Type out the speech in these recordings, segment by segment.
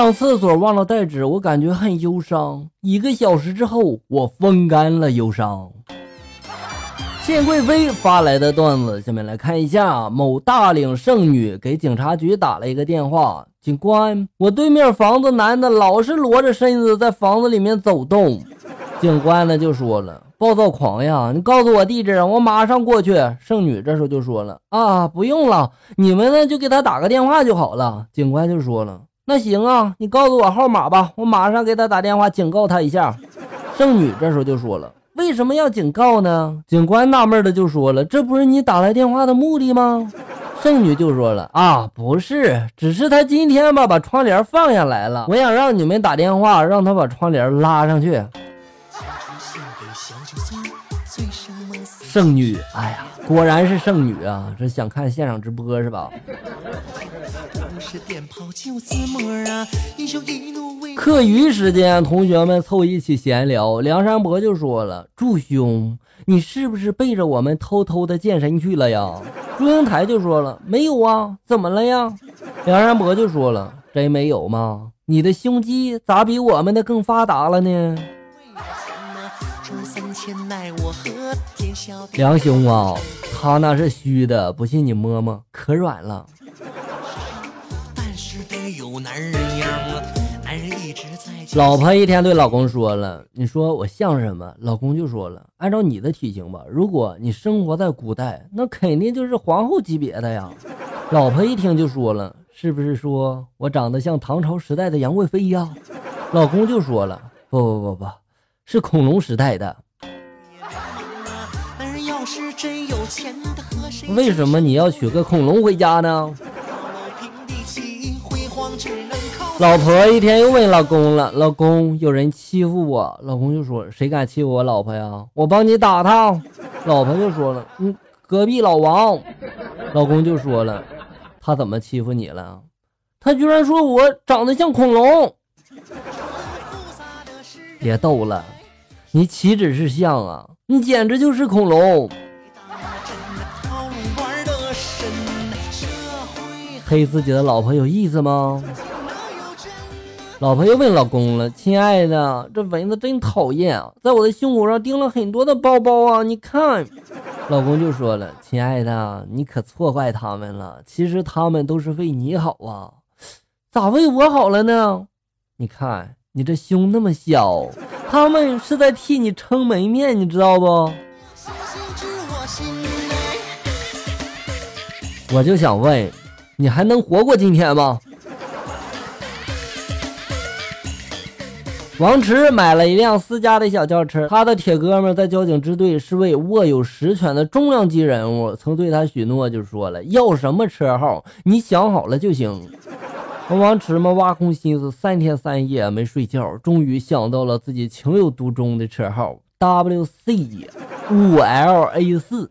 上厕所忘了带纸，我感觉很忧伤。一个小时之后，我风干了忧伤。谢贵妃发来的段子，下面来看一下。某大龄剩女给警察局打了一个电话：“警官，我对面房子男的老是裸着身子在房子里面走动。”警官呢就说了。暴躁狂呀！你告诉我地址，我马上过去。剩女这时候就说了：“啊，不用了，你们呢就给他打个电话就好了。”警官就说了：“那行啊，你告诉我号码吧，我马上给他打电话警告他一下。”剩女这时候就说了：“为什么要警告呢？”警官纳闷的就说了：“这不是你打来电话的目的吗？”剩女就说了：“啊，不是，只是他今天吧把窗帘放下来了，我想让你们打电话让他把窗帘拉上去。”剩女，哎呀，果然是剩女啊！这想看现场直播是吧？课余时间，同学们凑一起闲聊，梁山伯就说了：“祝兄，你是不是背着我们偷偷的健身去了呀？”祝英台就说了：“没有啊，怎么了呀？”梁山伯就说了：“真没有吗？你的胸肌咋比我们的更发达了呢？”梁兄啊，他那是虚的，不信你摸摸，可软了。老婆一天对老公说了：“你说我像什么？”老公就说了：“按照你的体型吧，如果你生活在古代，那肯定就是皇后级别的呀。”老婆一听就说了：“是不是说我长得像唐朝时代的杨贵妃呀？”老公就说了：“不不不不，是恐龙时代的。”为什么你要娶个恐龙回家呢？老婆一天又问老公了：“老公，有人欺负我。”老公就说：“谁敢欺负我老婆呀？我帮你打他。”老婆就说了：“嗯，隔壁老王。”老公就说了：“他怎么欺负你了？他居然说我长得像恐龙。”别逗了，你岂止是像啊！你简直就是恐龙！黑自己的老婆有意思吗？老婆又问老公了：“亲爱的，这蚊子真讨厌啊，在我的胸口上叮了很多的包包啊！你看。”老公就说了：“亲爱的，你可错怪他们了，其实他们都是为你好啊。咋为我好了呢？你看你这胸那么小。”他们是在替你撑门面，你知道不？我就想问，你还能活过今天吗？王池买了一辆私家的小轿车，他的铁哥们在交警支队是位握有实权的重量级人物，曾对他许诺，就说了要什么车号，你想好了就行。王池嘛，挖空心思三天三夜没睡觉，终于想到了自己情有独钟的车号 W C 五 L A 四。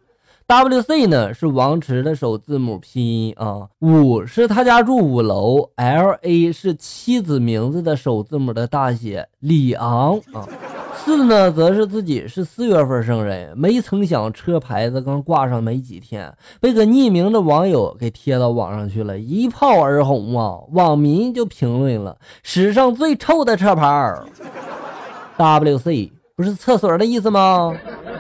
W C 呢是王池的首字母拼音啊，五是他家住五楼，L A 是妻子名字的首字母的大写，李昂啊。四呢，则是自己是四月份生人，没曾想车牌子刚挂上没几天，被个匿名的网友给贴到网上去了，一炮而红啊！网民就评论了：“史上最臭的车牌 w C 不是厕所的意思吗？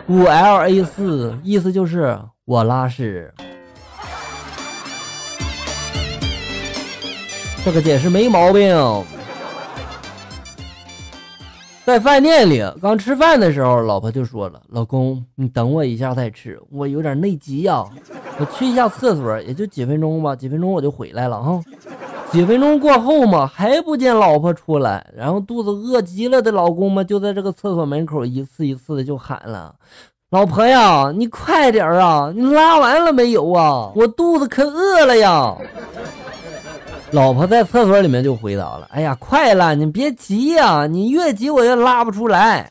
五 L A 四意思就是我拉屎。”这个解释没毛病。在饭店里，刚吃饭的时候，老婆就说了：“老公，你等我一下再吃，我有点内急呀，我去一下厕所，也就几分钟吧，几分钟我就回来了哈。”几分钟过后嘛，还不见老婆出来，然后肚子饿极了的老公嘛，就在这个厕所门口一次一次的就喊了：“老婆呀，你快点啊，你拉完了没有啊？我肚子可饿了呀！”老婆在厕所里面就回答了：“哎呀，快了，你别急呀，你越急我越拉不出来。”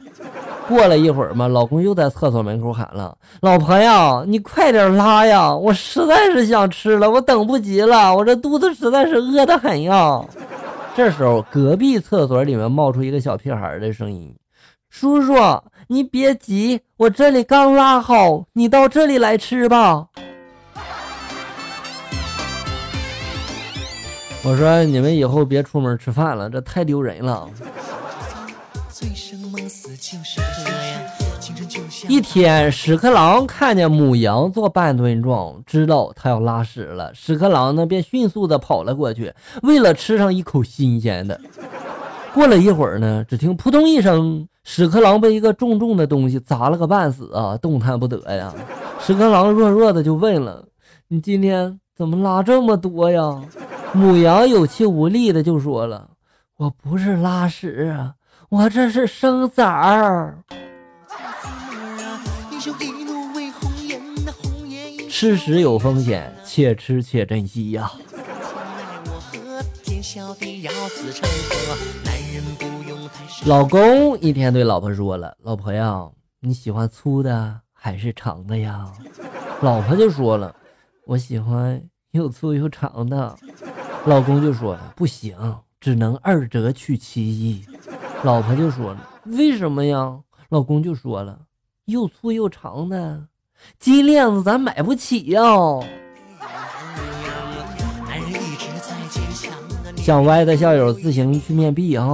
过了一会儿嘛，老公又在厕所门口喊了：“老婆呀，你快点拉呀，我实在是想吃了，我等不及了，我这肚子实在是饿得很呀。”这时候，隔壁厕所里面冒出一个小屁孩的声音：“叔叔，你别急，我这里刚拉好，你到这里来吃吧。”我说你们以后别出门吃饭了，这太丢人了。一天，屎壳郎看见母羊做半蹲状，知道它要拉屎了。屎壳郎呢，便迅速的跑了过去，为了吃上一口新鲜的。过了一会儿呢，只听扑通一声，屎壳郎被一个重重的东西砸了个半死啊，动弹不得呀。屎壳郎弱弱的就问了：“你今天怎么拉这么多呀？”母羊有气无力的就说了：“我不是拉屎啊，我这是生崽儿。”吃屎有风险，且吃且珍惜呀。老公一天对老婆说了：“老婆呀，你喜欢粗的还是长的呀？”老婆就说了：“我喜欢又粗又长的。”老公就说了：“不行，只能二折取其一。”老婆就说了：“为什么呀？”老公就说了：“又粗又长的金链子咱买不起呀。”想歪的校友自行去面壁啊！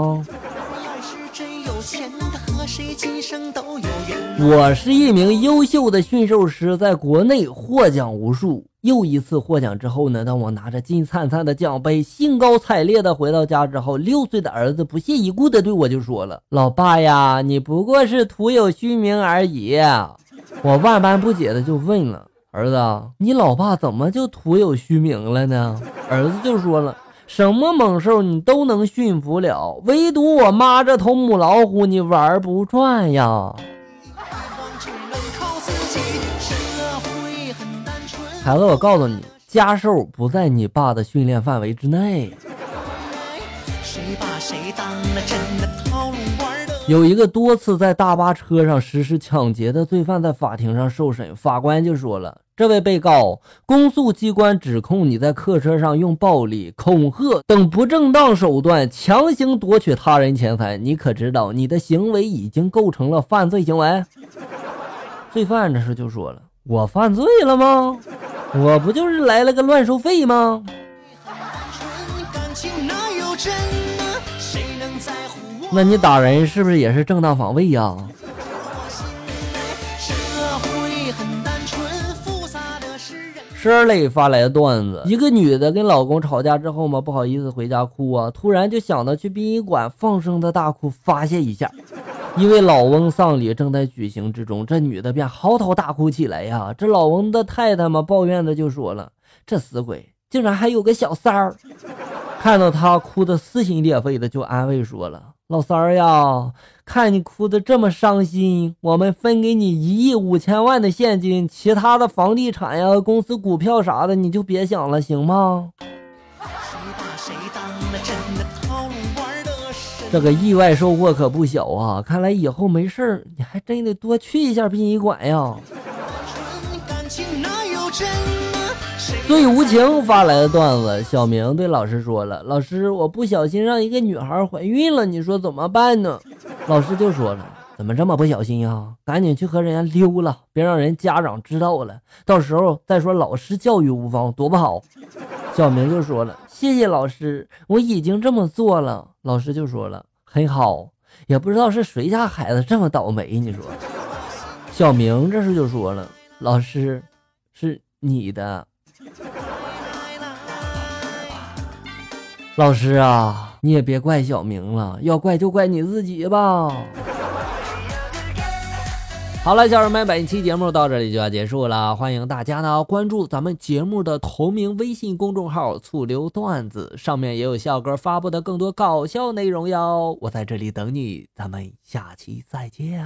我是一名优秀的驯兽师，在国内获奖无数。又一次获奖之后呢，当我拿着金灿灿的奖杯，兴高采烈的回到家之后，六岁的儿子不屑一顾的对我就说了：“老爸呀，你不过是徒有虚名而已。”我万般不解的就问了：“儿子，你老爸怎么就徒有虚名了呢？”儿子就说了。什么猛兽你都能驯服了，唯独我妈这头母老虎你玩不转呀！孩子，我告诉你，家兽不在你爸的训练范围之内。有一个多次在大巴车上实施抢劫的罪犯在法庭上受审，法官就说了。这位被告，公诉机关指控你在客车上用暴力、恐吓等不正当手段强行夺取他人钱财，你可知道你的行为已经构成了犯罪行为？罪犯这时就说了：“我犯罪了吗？我不就是来了个乱收费吗？”那你打人是不是也是正当防卫呀？这里发来的段子：一个女的跟老公吵架之后嘛，不好意思回家哭啊，突然就想到去殡仪馆放声的大哭发泄一下。因为老翁丧礼正在举行之中，这女的便嚎啕大哭起来呀。这老翁的太太嘛，抱怨的就说了：“这死鬼竟然还有个小三儿。”看到她哭的撕心裂肺的，就安慰说了。老三儿呀，看你哭得这么伤心，我们分给你一亿五千万的现金，其他的房地产呀、公司股票啥的你就别想了，行吗？这个意外收获可不小啊！看来以后没事儿，你还真得多去一下殡仪馆呀。最无情发来的段子，小明对老师说了：“老师，我不小心让一个女孩怀孕了，你说怎么办呢？”老师就说了：“怎么这么不小心呀？赶紧去和人家溜了，别让人家长知道了，到时候再说老师教育无方，多不好。”小明就说了：“谢谢老师，我已经这么做了。”老师就说了：“很好，也不知道是谁家孩子这么倒霉，你说。”小明这时就说了：“老师，是你的。”老师啊，你也别怪小明了，要怪就怪你自己吧。好了，小人们，本期节目到这里就要结束了，欢迎大家呢关注咱们节目的同名微信公众号“醋溜段子”，上面也有笑哥发布的更多搞笑内容哟。我在这里等你，咱们下期再见。